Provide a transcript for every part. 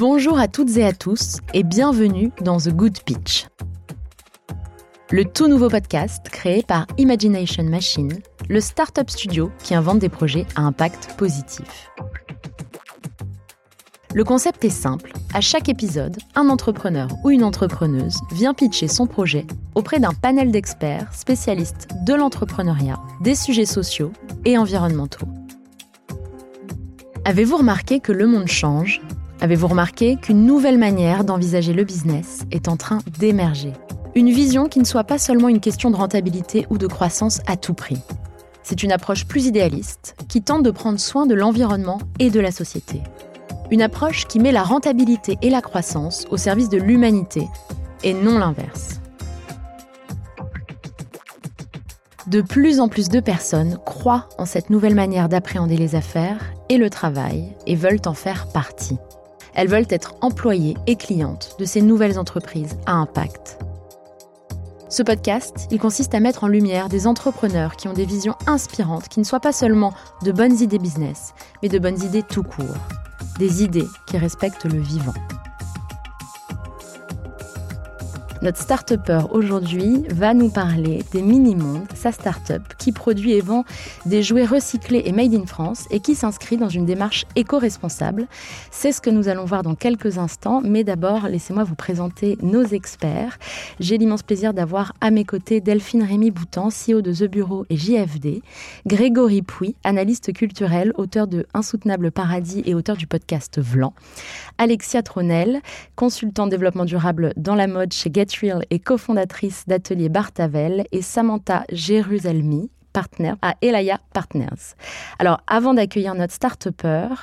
Bonjour à toutes et à tous et bienvenue dans The Good Pitch. Le tout nouveau podcast créé par Imagination Machine, le startup studio qui invente des projets à impact positif. Le concept est simple. À chaque épisode, un entrepreneur ou une entrepreneuse vient pitcher son projet auprès d'un panel d'experts spécialistes de l'entrepreneuriat, des sujets sociaux et environnementaux. Avez-vous remarqué que le monde change? Avez-vous remarqué qu'une nouvelle manière d'envisager le business est en train d'émerger? Une vision qui ne soit pas seulement une question de rentabilité ou de croissance à tout prix. C'est une approche plus idéaliste qui tente de prendre soin de l'environnement et de la société. Une approche qui met la rentabilité et la croissance au service de l'humanité et non l'inverse. De plus en plus de personnes croient en cette nouvelle manière d'appréhender les affaires et le travail et veulent en faire partie. Elles veulent être employées et clientes de ces nouvelles entreprises à impact. Ce podcast, il consiste à mettre en lumière des entrepreneurs qui ont des visions inspirantes, qui ne soient pas seulement de bonnes idées business, mais de bonnes idées tout court des idées qui respectent le vivant. Notre start aujourd'hui va nous parler des Mini-Mondes, sa start-up qui produit et vend des jouets recyclés et made in France et qui s'inscrit dans une démarche éco-responsable. C'est ce que nous allons voir dans quelques instants, mais d'abord, laissez-moi vous présenter nos experts. J'ai l'immense plaisir d'avoir à mes côtés Delphine Rémy Boutan, CEO de The Bureau et JFD, Grégory Pouy, analyste culturel, auteur de Insoutenable Paradis et auteur du podcast Vlan, Alexia Tronel, consultant développement durable dans la mode chez Get et cofondatrice d'Atelier Bartavel, et Samantha Jérusalemi, à Elaya Partners. Alors, avant d'accueillir notre start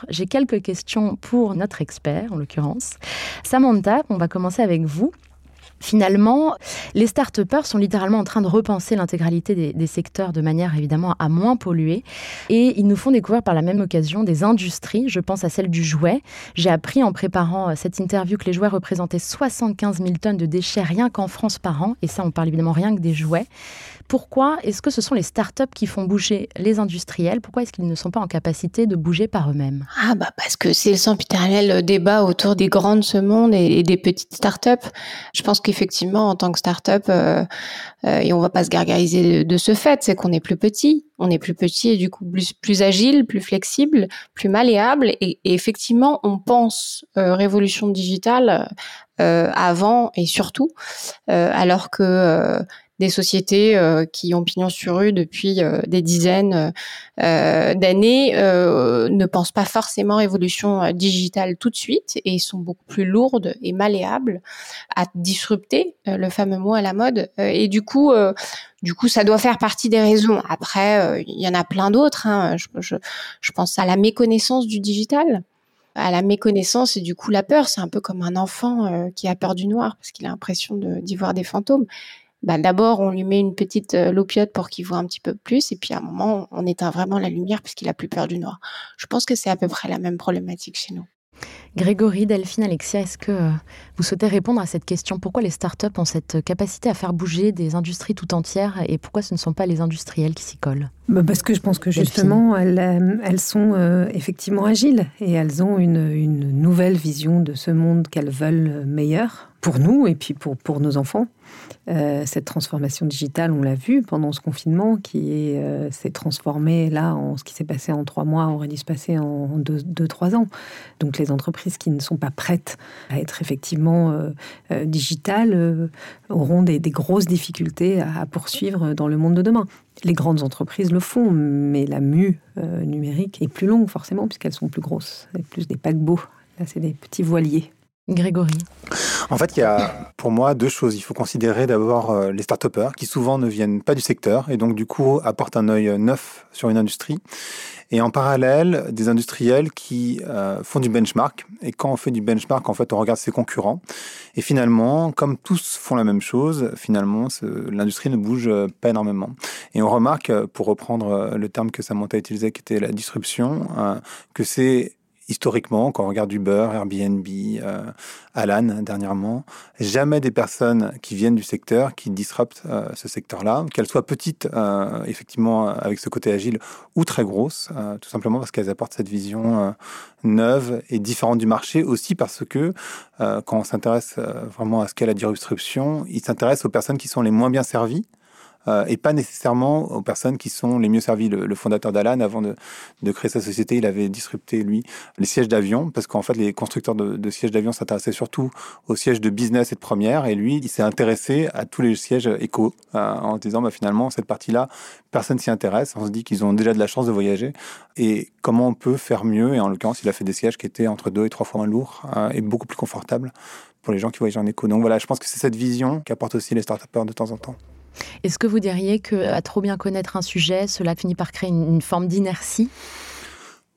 j'ai quelques questions pour notre expert, en l'occurrence. Samantha, on va commencer avec vous. Finalement, les start sont littéralement en train de repenser l'intégralité des, secteurs de manière évidemment à moins polluer. Et ils nous font découvrir par la même occasion des industries. Je pense à celle du jouet. J'ai appris en préparant euh, cette interview que les jouets représentaient 75 000 tonnes de déchets rien qu'en France par an. Et ça, on parle évidemment rien que des jouets. Pourquoi est-ce que ce sont les startups qui font bouger les industriels? Pourquoi est-ce qu'ils ne sont pas en capacité de bouger par eux-mêmes? Ah bah parce que c'est le sempiternel débat autour des grandes de ce monde et, des petites startups. Je pense qu'effectivement, en tant que startup, euh, euh, et on va pas se gargariser de, ce fait, c'est qu'on est plus petit. On est plus petit et du coup plus, plus agile, plus flexible, plus malléable. Et, effectivement, on pense euh, révolution digitale euh, avant et surtout, euh, alors que des sociétés euh, qui ont pignon sur rue depuis euh, des dizaines euh, d'années ne pensent pas forcément évolution digitale tout de suite et sont beaucoup plus lourdes et malléables à disrupter, le fameux mot à la mode. et du coup, du coup, ça doit faire partie des raisons. Après, il y en a plein d'autres. Hein. Je, je, je pense à la méconnaissance du digital à la méconnaissance et du coup la peur. C'est un peu comme un enfant qui a peur du noir parce qu'il a l'impression d'y voir des fantômes. Bah, d'abord, on lui met une petite euh, lopiote pour qu'il voit un petit peu plus, et puis à un moment, on éteint vraiment la lumière puisqu'il a plus peur du noir. Je pense que c'est à peu près la même problématique chez nous. Grégory, Delphine, Alexia, est-ce que euh, vous souhaitez répondre à cette question? Pourquoi les startups ont cette capacité à faire bouger des industries tout entières et pourquoi ce ne sont pas les industriels qui s'y collent? Bah, Parce que je pense que justement, elles, euh, elles, sont effectivement agiles et elles ont une, une nouvelle vision de ce monde qu'elles veulent meilleur pour nous et puis pour, pour nos enfants. Euh, cette transformation digitale, on l'a vu pendant ce confinement, qui euh, s'est transformée là en ce qui s'est passé en trois mois aurait dû se passer en deux, trois ans. Donc les entreprises qui ne sont pas prêtes à être effectivement euh, digitales auront des, grosses difficultés à, poursuivre dans le monde de demain. Les grandes entreprises le font, mais la mue numérique est plus longue forcément puisqu'elles sont plus grosses, c'est plus des paquebots. Là, c'est des petits voiliers. Grégory En fait, il y a pour moi deux choses. Il faut considérer d'abord euh, les start qui souvent ne viennent pas du secteur et donc du coup apportent un œil neuf sur une industrie. Et en parallèle, des industriels qui euh, font du benchmark. Et quand on fait du benchmark, en fait, on regarde ses concurrents. Et finalement, comme tous font la même chose, finalement, l'industrie ne bouge pas énormément. Et on remarque, pour reprendre le terme que Samantha utilisait, qui était la disruption, euh, que c'est historiquement, quand on regarde Uber, Airbnb, euh, Alan dernièrement, jamais des personnes qui viennent du secteur qui disruptent euh, ce secteur-là, qu'elles soient petites, euh, effectivement, avec ce côté agile, ou très grosses, tout simplement parce qu'elles apportent cette vision neuve et différente du marché, aussi parce que quand on s'intéresse vraiment à ce qu'est la disruption, il s'intéresse aux personnes qui sont les moins bien servies euh, et pas nécessairement aux personnes qui sont les mieux servies. Le, fondateur d'Alan, avant de, créer sa société, il avait disrupté, lui, les sièges d'avion, parce qu'en fait, les constructeurs de, sièges d'avion s'intéressaient surtout aux sièges de business et de première, et lui, il s'est intéressé à tous les sièges éco, euh, en disant, bah, finalement, cette partie-là, personne s'y intéresse, on se dit qu'ils ont déjà de la chance de voyager, et comment on peut faire mieux, et en l'occurrence, il a fait des sièges qui étaient entre deux et trois fois moins lourds, euh, et beaucoup plus confortables pour les gens qui voyagent en éco. Donc voilà, je pense que c'est cette vision qu'apportent aussi les start de temps en temps. Est-ce que vous diriez qu'à trop bien connaître un sujet, cela finit par créer une, forme d'inertie?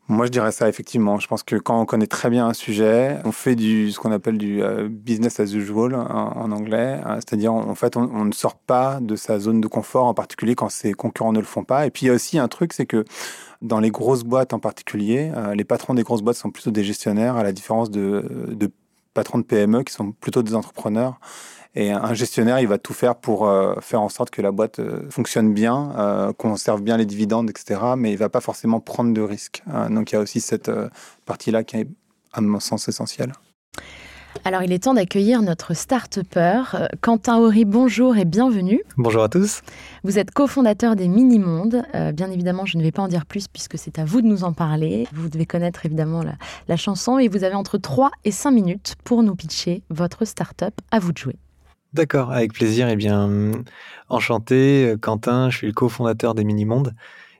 Moi, je dirais ça, effectivement. Je pense que quand on connaît très bien un sujet, on fait du, ce qu'on appelle du euh, business as usual en, anglais. Hein. C'est-à-dire, en fait, on, ne sort pas de sa zone de confort, en particulier quand ses concurrents ne le font pas. Et puis, il y a aussi un truc, c'est que dans les grosses boîtes en particulier, euh, les patrons des grosses boîtes sont plutôt des gestionnaires, à la différence de patrons de PME qui sont plutôt des entrepreneurs. Et un gestionnaire, il va tout faire pour euh, faire en sorte que la boîte euh, fonctionne bien, euh, qu'on serve bien les dividendes, etc. Mais il va pas forcément prendre de risques. Hein. donc il y a aussi cette partie-là qui est, à mon sens, essentielle. Alors, il est temps d'accueillir notre start-upper. Quentin Horry, bonjour et bienvenue. Bonjour à tous. Vous êtes cofondateur des Mini-Mondes. bien évidemment, je ne vais pas en dire plus puisque c'est à vous de nous en parler. Vous devez connaître évidemment la, la chanson et vous avez entre 3 et 5 minutes pour nous pitcher votre start-up. À vous de jouer. D'accord, avec plaisir. Eh bien, enchanté, euh, Quentin, je suis le cofondateur des Mini-Mondes.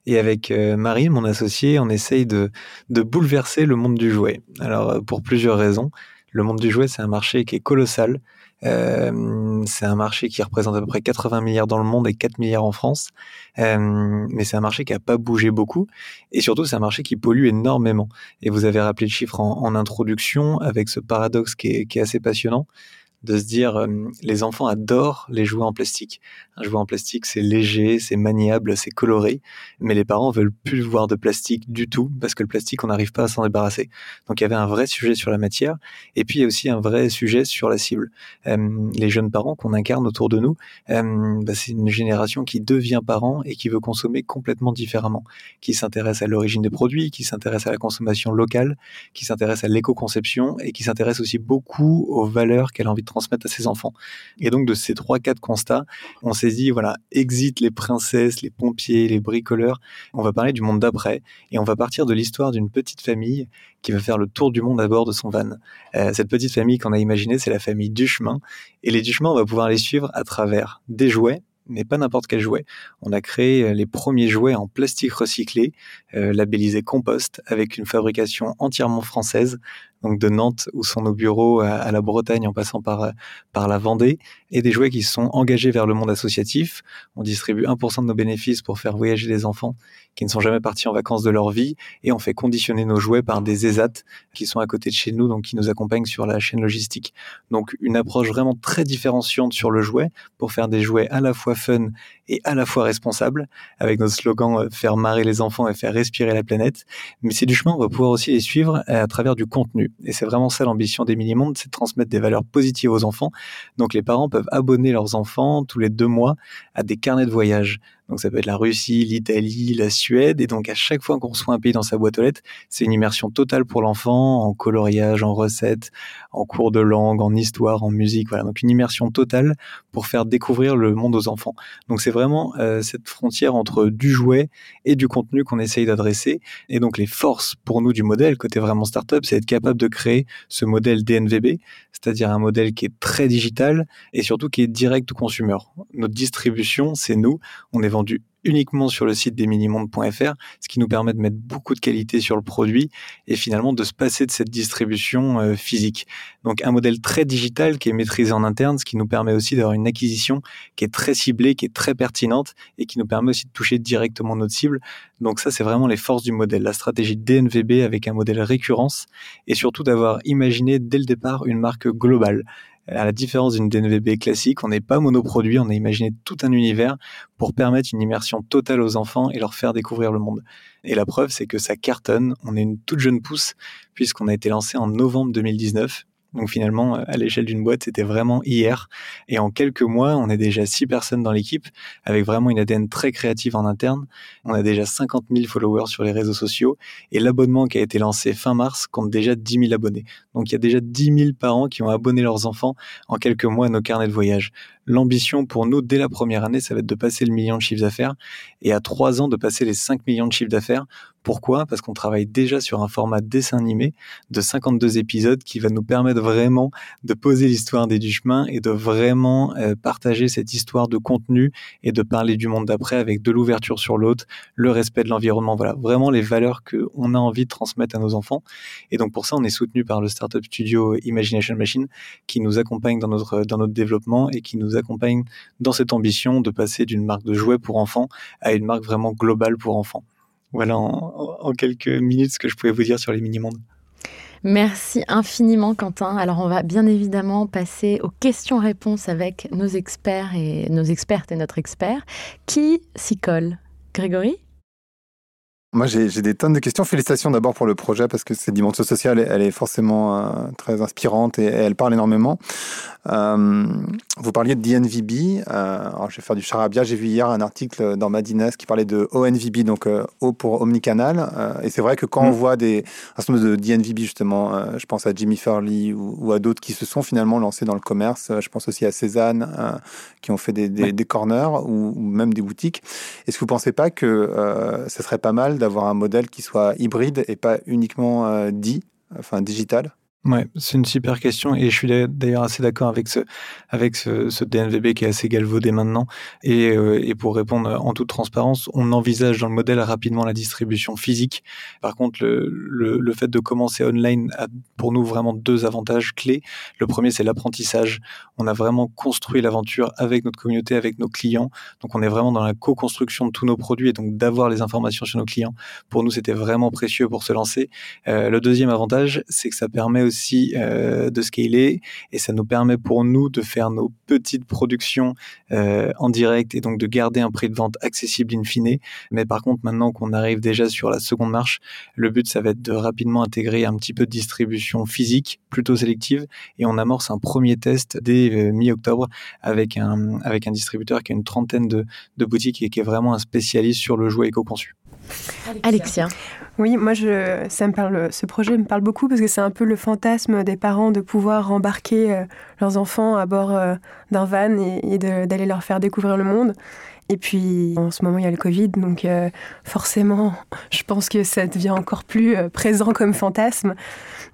Et avec euh, Marie, mon associé, on essaye de, de bouleverser le monde du jouet. Alors, euh, pour plusieurs raisons. Le monde du jouet, c'est un marché qui est colossal. c'est un marché qui représente à peu près 80 milliards dans le monde et 4 milliards en France. mais c'est un marché qui n'a pas bougé beaucoup. Et surtout, c'est un marché qui pollue énormément. Et vous avez rappelé le chiffre en, introduction avec ce paradoxe qui est assez passionnant de se dire euh, les enfants adorent les jouets en plastique. Un jouet en plastique, c'est léger, c'est maniable, c'est coloré, mais les parents veulent plus voir de plastique du tout parce que le plastique, on n'arrive pas à s'en débarrasser. Donc il y avait un vrai sujet sur la matière et puis il y a aussi un vrai sujet sur la cible. Euh, les jeunes parents qu'on incarne autour de nous, euh, bah, c'est une génération qui devient parent et qui veut consommer complètement différemment, qui s'intéresse à l'origine des produits, qui s'intéresse à la consommation locale, qui s'intéresse à l'éco-conception et qui s'intéresse aussi beaucoup aux valeurs qu'elle a envie de transmettre à ses enfants. Et donc de ces trois quatre constats, on s'est dit voilà, exit les princesses, les pompiers, les bricoleurs. On va parler du monde d'après et on va partir de l'histoire d'une petite famille qui va faire le tour du monde à bord de son van. Euh, cette petite famille qu'on a imaginée, c'est la famille Duchemin. Et les Duchemin, on va pouvoir les suivre à travers des jouets, mais pas n'importe quel jouet. On a créé euh, les premiers jouets en plastique recyclé, euh, labellisés compost, avec une fabrication entièrement française, donc de Nantes où sont nos bureaux à, la Bretagne en passant par, euh, par la Vendée, et des jouets qui sont engagés vers le monde associatif. On distribue 1% de nos bénéfices pour faire voyager les enfants qui ne sont jamais partis en vacances de leur vie, et on fait conditionner nos jouets par des ESAT qui sont à côté de chez nous, donc qui nous accompagnent sur la chaîne logistique. Donc une approche vraiment très différenciante sur le jouet pour faire des jouets à la fois fun et à la fois responsables, avec notre slogan euh, faire marrer les enfants et faire respirer la planète. Mais c'est du chemin, on va pouvoir aussi les suivre à travers du contenu. Et c'est vraiment ça l'ambition des mini-mondes, c'est de transmettre des valeurs positives aux enfants. Donc les parents peuvent abonner leurs enfants tous les deux mois à des carnets de voyage. Donc ça peut être la Russie, l'Italie, la Suède. Et donc à chaque fois qu'on reçoit un pays dans sa boîte aux lettres, c'est une immersion totale pour l'enfant en coloriage, en recettes, en cours de langue, en histoire, en musique. Voilà, donc une immersion totale pour faire découvrir le monde aux enfants. Donc c'est vraiment euh, cette frontière entre du jouet et du contenu qu'on essaye d'adresser. Et donc les forces pour nous du modèle, côté vraiment startup, c'est être capable de créer ce modèle DNVB, c'est-à-dire un modèle qui est très digital et surtout qui est direct au consumer. Notre distribution, c'est nous. On est uniquement sur le site des minimondes.fr, ce qui nous permet de mettre beaucoup de qualité sur le produit et finalement de se passer de cette distribution euh, physique. Donc un modèle très digital qui est maîtrisé en interne, ce qui nous permet aussi d'avoir une acquisition qui est très ciblée, qui est très pertinente et qui nous permet aussi de toucher directement notre cible. Donc ça, c'est vraiment les forces du modèle, la stratégie DNVB avec un modèle récurrence et surtout d'avoir imaginé dès le départ une marque globale. À la différence d'une DNVB classique, on n'est pas monoproduit, on a imaginé tout un univers pour permettre une immersion totale aux enfants et leur faire découvrir le monde. Et la preuve, c'est que ça cartonne. On est une toute jeune pousse puisqu'on a été lancé en novembre 2019 donc finalement, à l'échelle d'une boîte, c'était vraiment hier. Et en quelques mois, on est déjà six personnes dans l'équipe, avec vraiment une ADN très créative en interne. On a déjà 50 000 followers sur les réseaux sociaux. Et l'abonnement qui a été lancé fin mars compte déjà 10 000 abonnés. Donc il y a déjà 10 000 parents qui ont abonné leurs enfants en quelques mois à nos carnets de voyage. L'ambition pour nous, dès la première année, ça va être de passer le million de chiffre d'affaires. Et à trois ans, de passer les 5 millions de chiffre d'affaires pourquoi? Parce qu'on travaille déjà sur un format dessin animé de 52 épisodes qui va nous permettre vraiment de poser l'histoire des du chemin et de vraiment euh, partager cette histoire de contenu et de parler du monde d'après avec de l'ouverture sur l'autre, le respect de l'environnement, voilà, vraiment les valeurs qu'on a envie de transmettre à nos enfants. Et donc pour ça, on est soutenu par le startup studio Imagination Machine qui nous accompagne dans notre dans notre développement et qui nous accompagne dans cette ambition de passer d'une marque de jouets pour enfants à une marque vraiment globale pour enfants. Voilà en, quelques minutes ce que je pouvais vous dire sur les mini-mondes. Merci infiniment Quentin. Alors on va bien évidemment passer aux questions-réponses avec nos experts et nos expertes et notre expert. Qui s'y colle? Grégory? Moi, j'ai des tonnes de questions. Félicitations d'abord pour le projet parce que cette dimension sociale, elle est forcément euh, très inspirante et, elle parle énormément. Euh, vous parliez de DNVB. Euh, alors, je vais faire du charabia. J'ai vu hier un article dans Madines qui parlait de ONVB, donc O pour omnicanal. et c'est vrai que quand on mm. voit des, un certain nombre de DNVB, justement, je pense à Jimmy Furley ou, à d'autres qui se sont finalement lancés dans le commerce. Je pense aussi à Cézanne qui ont fait des, des, corners ou, ou, même des boutiques. Est-ce que vous ne pensez pas que ce serait pas mal d'avoir un modèle qui soit hybride et pas uniquement euh, dit, enfin digital Ouais, c'est une super question et je suis d'ailleurs assez d'accord avec ce avec ce, ce, DNVB qui est assez galvaudé maintenant et, euh, et pour répondre en toute transparence, on envisage dans le modèle rapidement la distribution physique. Par contre, le, le, le fait de commencer online a pour nous vraiment deux avantages clés. Le premier, c'est l'apprentissage. On a vraiment construit l'aventure avec notre communauté, avec nos clients. Donc, on est vraiment dans la co-construction de tous nos produits et donc d'avoir les informations sur nos clients. Pour nous, c'était vraiment précieux pour se lancer. Euh, le deuxième avantage, c'est que ça permet euh, de scaler et ça nous permet pour nous de faire nos petites productions euh, en direct et donc de garder un prix de vente accessible in fine. Mais par contre, maintenant qu'on arrive déjà sur la seconde marche, le but, ça va être de rapidement intégrer un petit peu de distribution physique, plutôt sélective, et on amorce un premier test dès euh, mi-octobre avec un, avec un distributeur qui a une trentaine de, de boutiques et qui est vraiment un spécialiste sur le jouet éco-conçu. Alexia. Oui, moi, je, ça me parle, ce projet me parle beaucoup parce que c'est un peu le fantasme des parents de pouvoir embarquer euh, leurs enfants à bord euh, d'un van et, d'aller leur faire découvrir le monde. Et puis, en ce moment, il y a le Covid, donc euh, forcément, je pense que ça devient encore plus présent comme fantasme.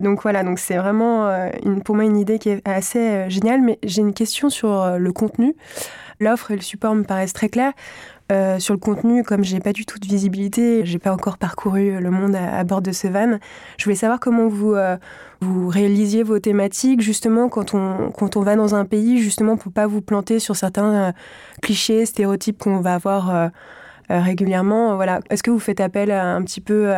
Donc voilà, donc c'est vraiment une, pour moi une idée qui est assez géniale. Mais j'ai une question sur le contenu. L'offre et le support me paraissent très clairs. Euh, sur le contenu, comme j'ai pas du tout de visibilité, j'ai pas encore parcouru le monde à, bord de ce van. Je voulais savoir comment vous euh, vous réalisiez vos thématiques justement quand on quand on va dans un pays justement pour pas vous planter sur certains euh, clichés, stéréotypes qu'on va avoir régulièrement. Voilà, est-ce que vous faites appel un petit peu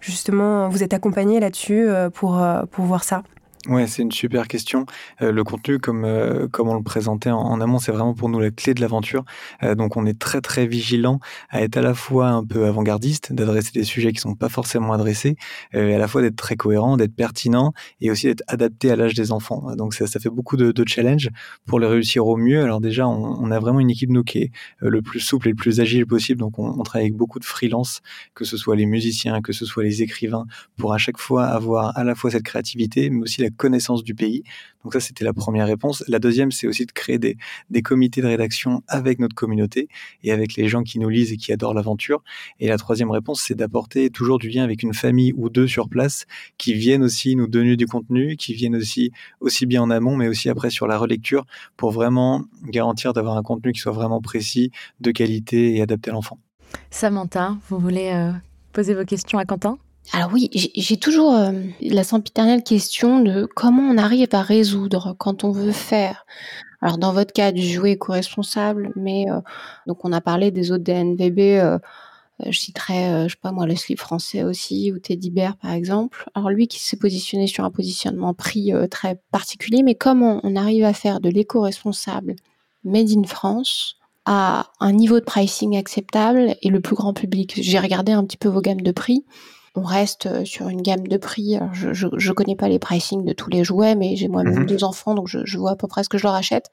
justement, vous êtes accompagné là-dessus pour pour voir ça? Ouais, c'est une super question. Euh, le contenu, comme euh, comme on le présentait en, amont, c'est vraiment pour nous la clé de l'aventure. Euh, donc, on est très très vigilant à être à la fois un peu avant-gardiste, d'adresser des sujets qui sont pas forcément adressés, et à la fois d'être très cohérent, d'être pertinent, et aussi d'être adapté à l'âge des enfants. Donc, ça, ça fait beaucoup de, de challenges pour les réussir au mieux. Alors déjà, on, on, a vraiment une équipe nous qui est le plus souple et le plus agile possible. Donc, on, on travaille avec beaucoup de freelance, que ce soit les musiciens, que ce soit les écrivains, pour à chaque fois avoir à la fois cette créativité, mais aussi la connaissance du pays. Donc ça, c'était la première réponse. La deuxième, c'est aussi de créer des, des comités de rédaction avec notre communauté et avec les gens qui nous lisent et qui adorent l'aventure. Et la troisième réponse, c'est d'apporter toujours du lien avec une famille ou deux sur place qui viennent aussi nous donner du contenu, qui viennent aussi aussi bien en amont, mais aussi après sur la relecture pour vraiment garantir d'avoir un contenu qui soit vraiment précis, de qualité et adapté à l'enfant. Samantha, vous voulez euh, poser vos questions à Quentin? Alors oui, j'ai toujours euh, la sempiternelle question de comment on arrive à résoudre quand on veut faire. Alors dans votre cas du jouet éco-responsable, mais euh, donc on a parlé des autres DNVB, euh, je citerai, je sais pas moi, le slip français aussi, ou Teddy Bear par exemple. Alors lui qui s'est positionné sur un positionnement prix très particulier, mais comme on arrive à faire de l'éco-responsable made in France, à un niveau de pricing acceptable et le plus grand public? J'ai regardé un petit peu vos gammes de prix. On reste euh, sur une gamme de prix. Je, je, connais pas les pricing de tous les jouets, mais j'ai moi-même mhm. deux enfants, donc je, je, vois à peu près ce que je leur achète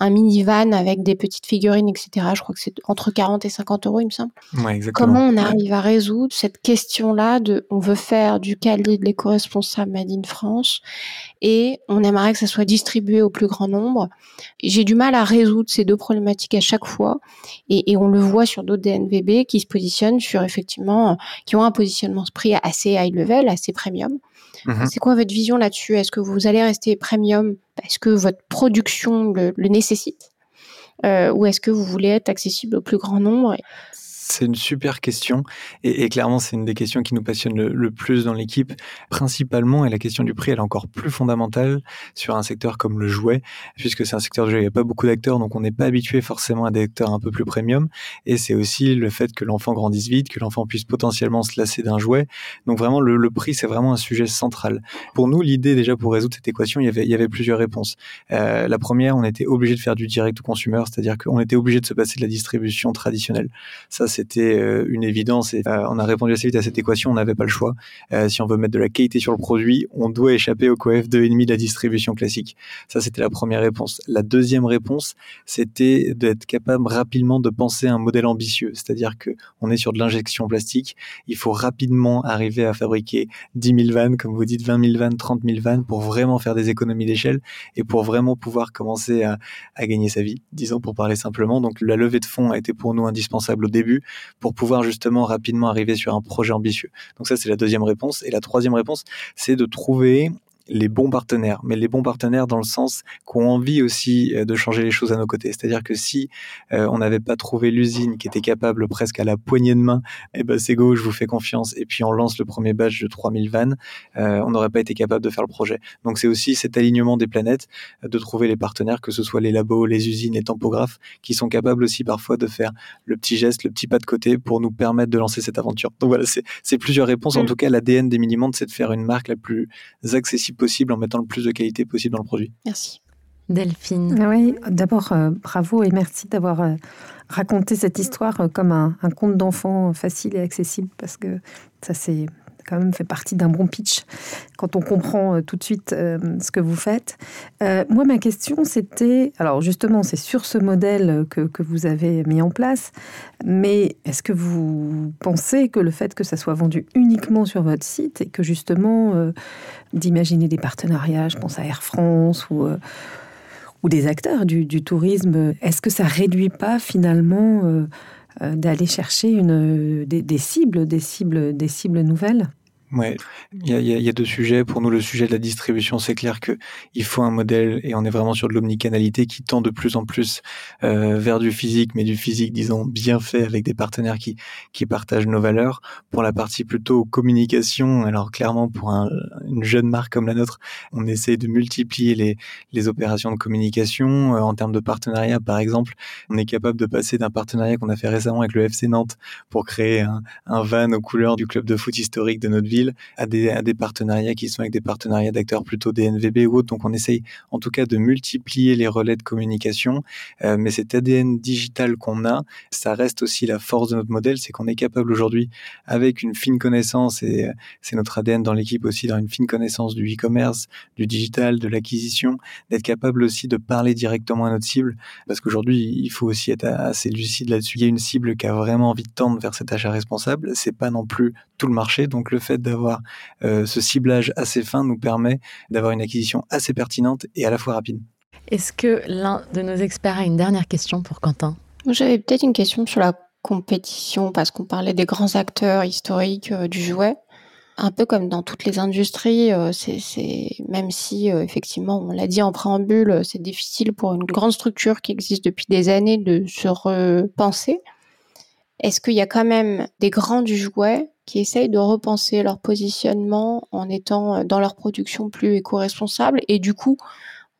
un minivan avec des petites figurines, etc. Je crois que c'est entre 40 et 50 euros, il me semble. Comment on arrive à résoudre cette question-là de on veut faire du calier de l'éco-responsable Made in France et on aimerait que ça soit distribué au plus grand nombre. J'ai du mal à résoudre ces deux problématiques à chaque fois et, on le voit sur d'autres DNVB qui se positionnent sur effectivement, qui ont un positionnement prix assez high level, assez premium. Mhm. C'est quoi votre vision là-dessus? Est-ce que vous allez rester premium? Parce que votre production le, nécessite? Euh, ou est-ce que vous voulez être accessible au plus grand nombre? C'est une super question et, clairement c'est une des questions qui nous passionne le, plus dans l'équipe. Principalement et la question du prix elle est encore plus fondamentale sur un secteur comme le jouet puisque c'est un secteur de il n'y a pas beaucoup d'acteurs donc on n'est pas habitué forcément à des acteurs un peu plus premium. Et c'est aussi le fait que l'enfant grandisse vite que l'enfant puisse potentiellement se lasser d'un jouet. Donc vraiment le, prix c'est vraiment un sujet central. Pour nous l'idée déjà pour résoudre cette équation il y avait, il y avait plusieurs réponses. Euh, la première on était obligé de faire du direct to consumer c'est-à-dire qu'on était obligé de se passer de la distribution traditionnelle. Ça c'est c'était euh, une évidence et euh, on a répondu assez vite à cette équation, on n'avait pas le choix. Euh, si on veut mettre de la qualité sur le produit, on doit échapper au coef 2,5 de la distribution classique. Ça, c'était la première réponse. La deuxième réponse, c'était d'être capable rapidement de penser un modèle ambitieux, c'est-à-dire que on est sur de l'injection plastique, il faut rapidement arriver à fabriquer 10 000 vannes, comme vous dites, 20 000 vannes, 30 000 vannes, pour vraiment faire des économies d'échelle et pour vraiment pouvoir commencer à, à gagner sa vie, disons pour parler simplement. Donc la levée de fonds a été pour nous indispensable au début pour pouvoir justement rapidement arriver sur un projet ambitieux. Donc ça, c'est la deuxième réponse. Et la troisième réponse, c'est de trouver les bons partenaires, mais les bons partenaires dans le sens qu'on envie aussi euh, de changer les choses à nos côtés. C'est-à-dire que si euh, on n'avait pas trouvé l'usine qui était capable presque à la poignée de main, eh ben c'est go, je vous fais confiance, et puis on lance le premier batch de 3000 vannes, euh, on n'aurait pas été capable de faire le projet. Donc c'est aussi cet alignement des planètes, de trouver les partenaires, que ce soit les labos, les usines, les tampographes, qui sont capables aussi parfois de faire le petit geste, le petit pas de côté pour nous permettre de lancer cette aventure. Donc voilà, c'est plusieurs réponses. En mm. tout cas, l'ADN des Minimondes, c'est de faire une marque la plus accessible possible en mettant le plus de qualité possible dans le produit. Merci. Delphine. Ah oui, d'abord, euh, bravo et merci d'avoir euh, raconté cette histoire euh, comme un, un conte d'enfant facile et accessible parce que ça, c'est quand même fait partie d'un bon pitch quand on comprend euh, tout de suite euh, ce que vous faites. Euh, moi, ma question, c'était, alors justement, c'est sur ce modèle que, vous avez mis en place, mais est-ce que vous pensez que le fait que ça soit vendu uniquement sur votre site et que justement d'imaginer des partenariats, je pense à Air France ou ou des acteurs du, tourisme, est-ce que ça réduit pas finalement d'aller chercher une, des, cibles, des cibles, des cibles nouvelles? Ouais, il y a, y a, deux sujets. Pour nous, le sujet de la distribution, c'est clair que il faut un modèle et on est vraiment sur de l'omnicanalité qui tend de plus en plus euh, vers du physique, mais du physique, disons, bien fait avec des partenaires qui, qui partagent nos valeurs. Pour la partie plutôt communication, alors clairement, pour un, une jeune marque comme la nôtre, on essaie de multiplier les, les opérations de communication. Euh, en termes de partenariat, par exemple, on est capable de passer d'un partenariat qu'on a fait récemment avec le FC Nantes pour créer un, un van aux couleurs du club de foot historique de notre ville à des, partenariats qui sont avec des partenariats d'acteurs plutôt des NVB ou autres. Donc on essaye en tout cas de multiplier les relais de communication. Euh, mais cet ADN digital qu'on a, ça reste aussi la force de notre modèle, c'est qu'on est capable aujourd'hui, avec une fine connaissance, et euh, c'est notre ADN dans l'équipe aussi, dans une fine connaissance du e-commerce, du digital, de l'acquisition, d'être capable aussi de parler directement à notre cible. Parce qu'aujourd'hui, il faut aussi être assez lucide là-dessus. Il y a une cible qui a vraiment envie de tendre vers cet achat responsable. C'est pas non plus tout le marché. Donc le fait d'avoir euh, ce ciblage assez fin nous permet d'avoir une acquisition assez pertinente et à la fois rapide. Est-ce que l'un de nos experts a une dernière question pour Quentin? J'avais peut-être une question sur la compétition parce qu'on parlait des grands acteurs historiques euh, du jouet. Un peu comme dans toutes les industries, euh, c'est même si effectivement on l'a dit en préambule, c'est difficile pour une grande structure qui existe depuis des années de se repenser. Est-ce qu'il y a quand même des grands du jouet qui essayent de repenser leur positionnement en étant euh, dans leur production plus éco-responsable et du coup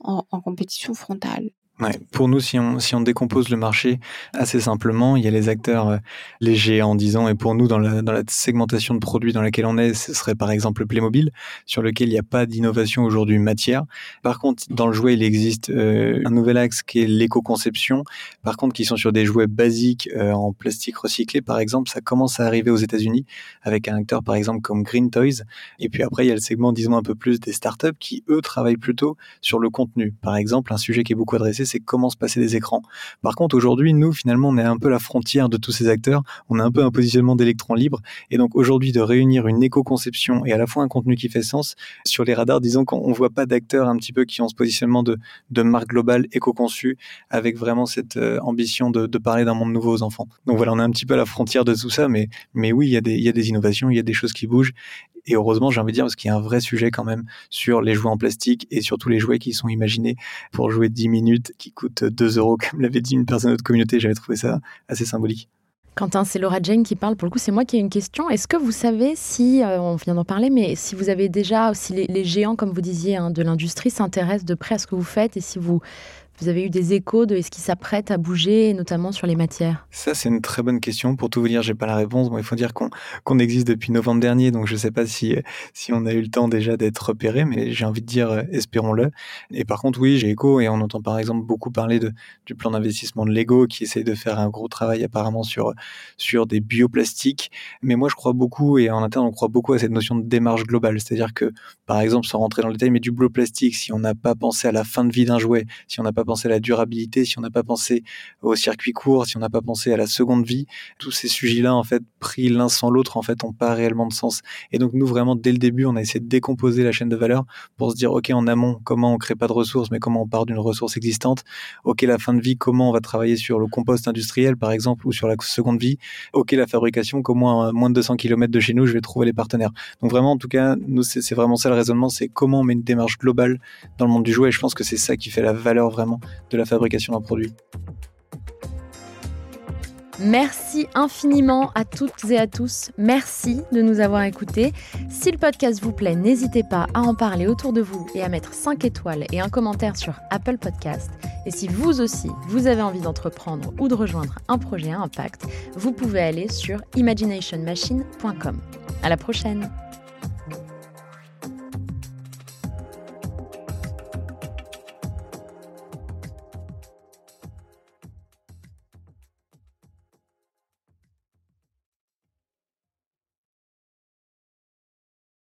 en, compétition frontale? Ouais, pour nous, si on, si on décompose le marché assez simplement, il y a les acteurs, euh, les géants, disons, et pour nous, dans la, dans la segmentation de produits dans laquelle on est, ce serait par exemple Playmobil, sur lequel il n'y a pas d'innovation aujourd'hui matière. Par contre, dans le jouet, il existe euh, un nouvel axe qui est l'éco-conception. Par contre, qui sont sur des jouets basiques euh, en plastique recyclé, par exemple, ça commence à arriver aux États-Unis avec un acteur, par exemple, comme Green Toys. Et puis après, il y a le segment, disons, un peu plus des startups qui, eux, travaillent plutôt sur le contenu. Par exemple, un sujet qui est beaucoup adressé, c'est comment se passer des écrans. Par contre, aujourd'hui, nous, finalement, on est un peu la frontière de tous ces acteurs. On a un peu un positionnement d'électrons libres. Et donc, aujourd'hui, de réunir une éco-conception et à la fois un contenu qui fait sens sur les radars, disons qu'on voit pas d'acteurs un petit peu qui ont ce positionnement de, marque globale éco-conçue avec vraiment cette euh, ambition de, parler d'un monde nouveau aux enfants. Donc voilà, on est un petit peu à la frontière de tout ça, mais, mais oui, il y, il y a des innovations, il y a des choses qui bougent. Et heureusement, j'ai envie de dire, parce qu'il y a un vrai sujet quand même sur les jouets en plastique et surtout les jouets qui sont imaginés pour jouer 10 minutes, qui coûtent 2 euros, comme l'avait dit une personne de notre communauté. J'avais trouvé ça assez symbolique. Quentin, c'est Laura Jane qui parle. Pour le coup, c'est moi qui ai une question. Est-ce que vous savez si, euh, on vient d'en parler, mais si vous avez déjà, si les, géants, comme vous disiez, hein, de l'industrie s'intéressent de près à ce que vous faites et si vous vous avez eu des échos de ce qui s'apprête à bouger, notamment sur les matières? Ça, c'est une très bonne question. Pour tout vous dire, j'ai pas la réponse. Bon, il faut dire qu'on qu'on existe depuis novembre dernier, donc je sais pas si, si on a eu le temps déjà d'être repéré, mais j'ai envie de dire, euh, espérons-le. Et par contre, oui, j'ai écho et on entend par exemple beaucoup parler du plan d'investissement de Lego qui essaie de faire un gros travail apparemment sur, sur des bioplastiques. Mais moi, je crois beaucoup et en interne, on croit beaucoup à cette notion de démarche globale. C'est-à-dire que, par exemple, sans rentrer dans le détail, mais du bioplastique, si on n'a pas pensé à la fin de vie d'un jouet, si on n'a pas pensé à la durabilité, si on n'a pas pensé au circuit court, si on n'a pas pensé à la seconde vie, tous ces sujets-là, en fait, pris l'un sans l'autre, en fait, n'ont pas réellement de sens. Et donc, nous, vraiment, dès le début, on a essayé de décomposer la chaîne de valeur pour se dire, OK, en amont, comment on crée pas de ressources, mais comment on part d'une ressource existante. OK, la fin de vie, comment on va travailler sur le compost industriel, par exemple, ou sur la seconde vie. OK, la fabrication, comment à moins de 200 km de chez nous, je vais trouver les partenaires. Donc, vraiment, en tout cas, nous, c'est vraiment ça le raisonnement, c'est comment on met une démarche globale dans le monde du jouet. Et je pense que c'est ça qui fait la valeur vraiment de la fabrication d'un produit. Merci infiniment à toutes et à tous. Merci de nous avoir écoutés. Si le podcast vous plaît, n'hésitez pas à en parler autour de vous et à mettre 5 étoiles et un commentaire sur Apple Podcast. Et si vous aussi, vous avez envie d'entreprendre ou de rejoindre un projet à impact, vous pouvez aller sur imaginationmachine.com. À la prochaine!